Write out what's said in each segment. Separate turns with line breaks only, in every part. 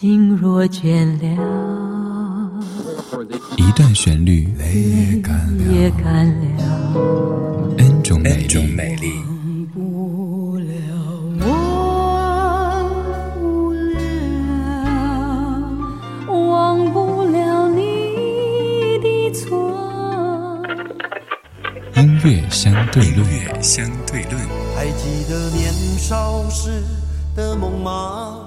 心若倦了，
一段旋律
也干
了，N 种美丽。音乐相对论，相对论。
还记得年少时的梦吗？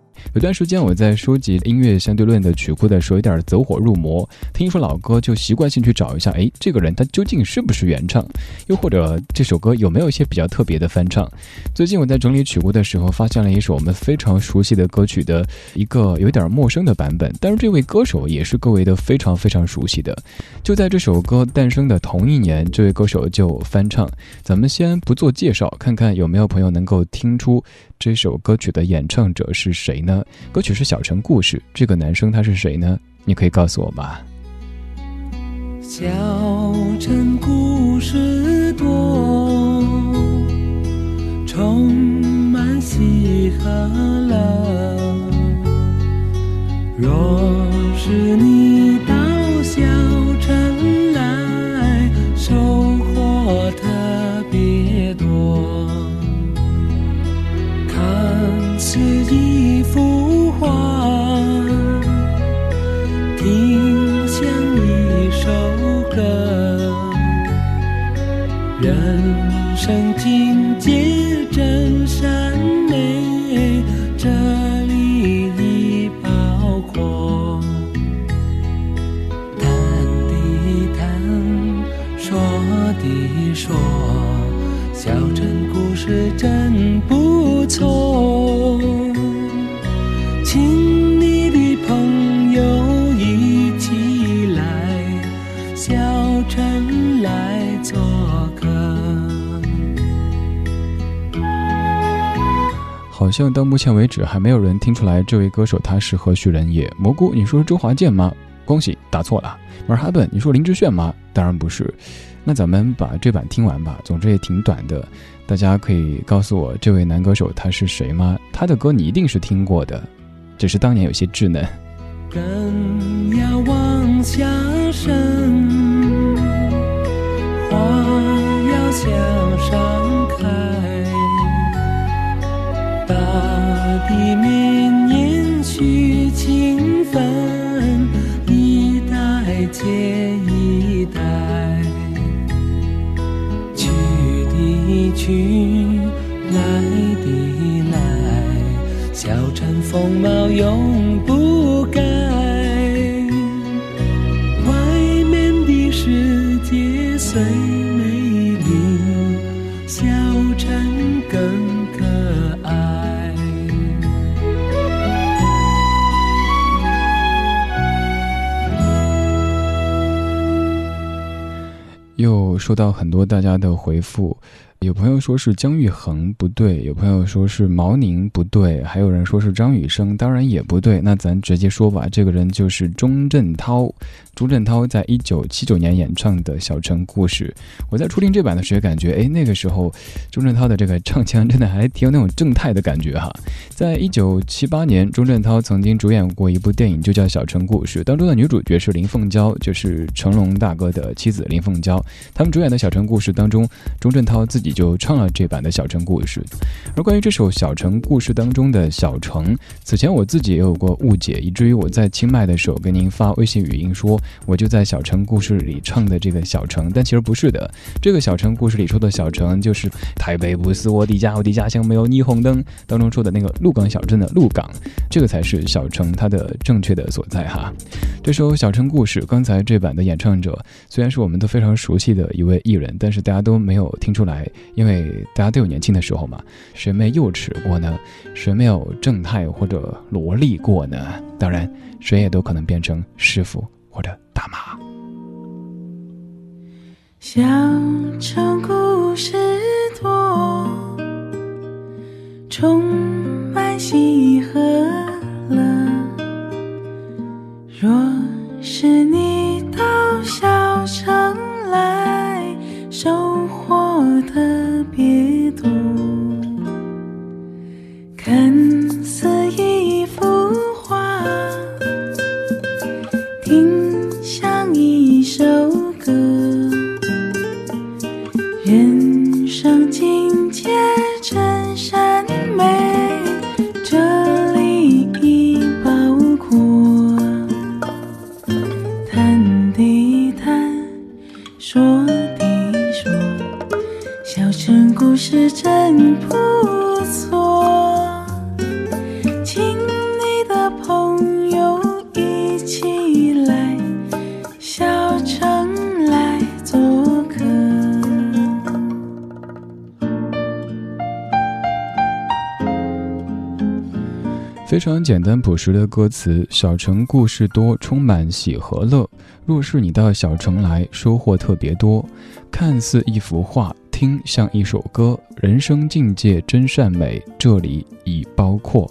有段时间我在收集音乐相对论的曲库的时候，有点走火入魔。听一首老歌，就习惯性去找一下，哎，这个人他究竟是不是原唱？又或者这首歌有没有一些比较特别的翻唱？最近我在整理曲库的时候，发现了一首我们非常熟悉的歌曲的一个有点陌生的版本，但是这位歌手也是各位的非常非常熟悉的。就在这首歌诞生的同一年，这位歌手就翻唱。咱们先不做介绍，看看有没有朋友能够听出。这首歌曲的演唱者是谁呢？歌曲是《小城故事》，这个男生他是谁呢？你可以告诉我吗？
小城故事多，充满喜和乐。若是你生境界真善美，这里已包括。谈的谈，说的说，小城故事真不错。
好像到目前为止还没有人听出来这位歌手他是何许人也。蘑菇，你说周华健吗？恭喜答错了。马哈本，你说林志炫吗？当然不是。那咱们把这版听完吧。总之也挺短的，大家可以告诉我这位男歌手他是谁吗？他的歌你一定是听过的，只是当年有些稚嫩。
更要往下深，花要向上大地绵延续情分，一代接一代，去的去，来的来，小城风貌永不
又收到很多大家的回复。有朋友说是姜育恒不对，有朋友说是毛宁不对，还有人说是张雨生，当然也不对。那咱直接说吧，这个人就是钟镇涛。钟镇涛在一九七九年演唱的《小城故事》，我在初听这版的时候感觉，哎，那个时候钟镇涛的这个唱腔真的还挺有那种正太的感觉哈。在一九七八年，钟镇涛曾经主演过一部电影，就叫《小城故事》，当中的女主角是林凤娇，就是成龙大哥的妻子林凤娇。他们主演的《小城故事》当中，钟镇涛自己。就唱了这版的小城故事，而关于这首小城故事当中的小城，此前我自己也有过误解，以至于我在清迈的时候跟您发微信语音说，我就在小城故事里唱的这个小城，但其实不是的。这个小城故事里说的小城，就是台北不是我的家，我的家乡没有霓虹灯当中说的那个鹿港小镇的鹿港，这个才是小城它的正确的所在哈。这首小城故事，刚才这版的演唱者虽然是我们都非常熟悉的一位艺人，但是大家都没有听出来。因为大家都有年轻的时候嘛，谁没幼齿过呢？谁没有正太或者萝莉过呢？当然，谁也都可能变成师傅或者大妈。
小城故事多，充满喜和乐。若是你到。说地说，小城故事真不错，
非常简单朴实的歌词，小城故事多，充满喜和乐。若是你到小城来，收获特别多。看似一幅画，听像一首歌，人生境界真善美，这里已包括。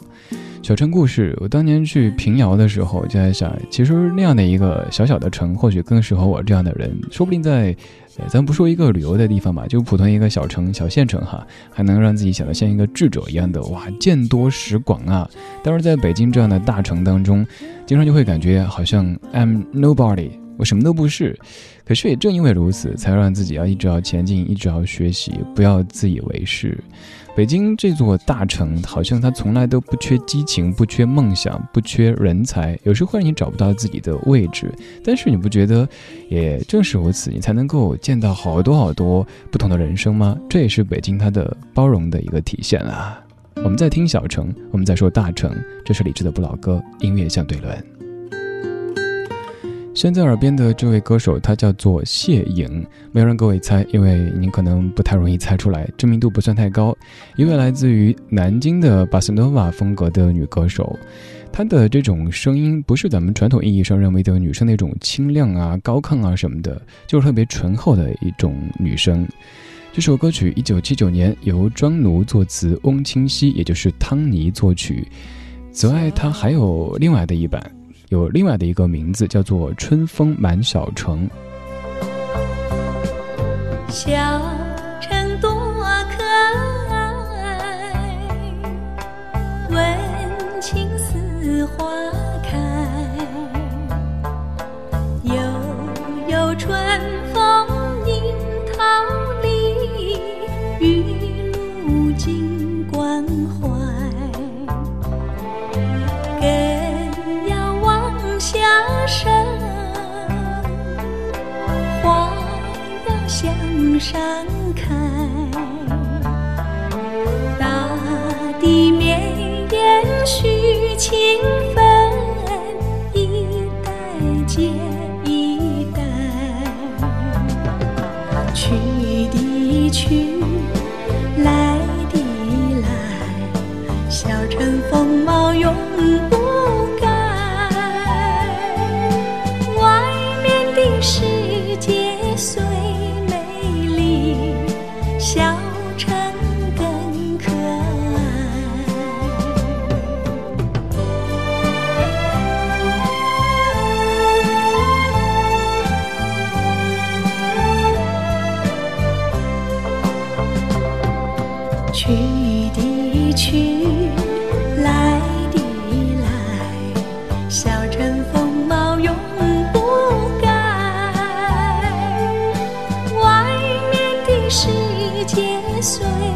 小城故事，我当年去平遥的时候就在想，其实那样的一个小小的城，或许更适合我这样的人，说不定在。呃咱不说一个旅游的地方吧，就普通一个小城、小县城哈，还能让自己显得像一个智者一样的哇，见多识广啊。但是在北京这样的大城当中，经常就会感觉好像 I'm nobody，我什么都不是。可是也正因为如此，才让自己要一直要前进，一直要学习，不要自以为是。北京这座大城，好像它从来都不缺激情，不缺梦想，不缺人才。有时候会让你找不到自己的位置，但是你不觉得，也正是如此，你才能够见到好多好多不同的人生吗？这也是北京它的包容的一个体现啊。我们在听小城，我们在说大城，这是李志的不老歌，音乐相对论。现在耳边的这位歌手，他叫做谢颖，没有让各位猜，因为您可能不太容易猜出来，知名度不算太高。一位来自于南京的巴塞诺瓦风格的女歌手，她的这种声音不是咱们传统意义上认为的女生那种清亮啊、高亢啊什么的，就是特别醇厚的一种女声。这首歌曲一九七九年由庄奴作词，翁清溪也就是汤尼作曲。此外，他还有另外的一版。有另外的一个名字，叫做《春风满小城》。
小上世界虽。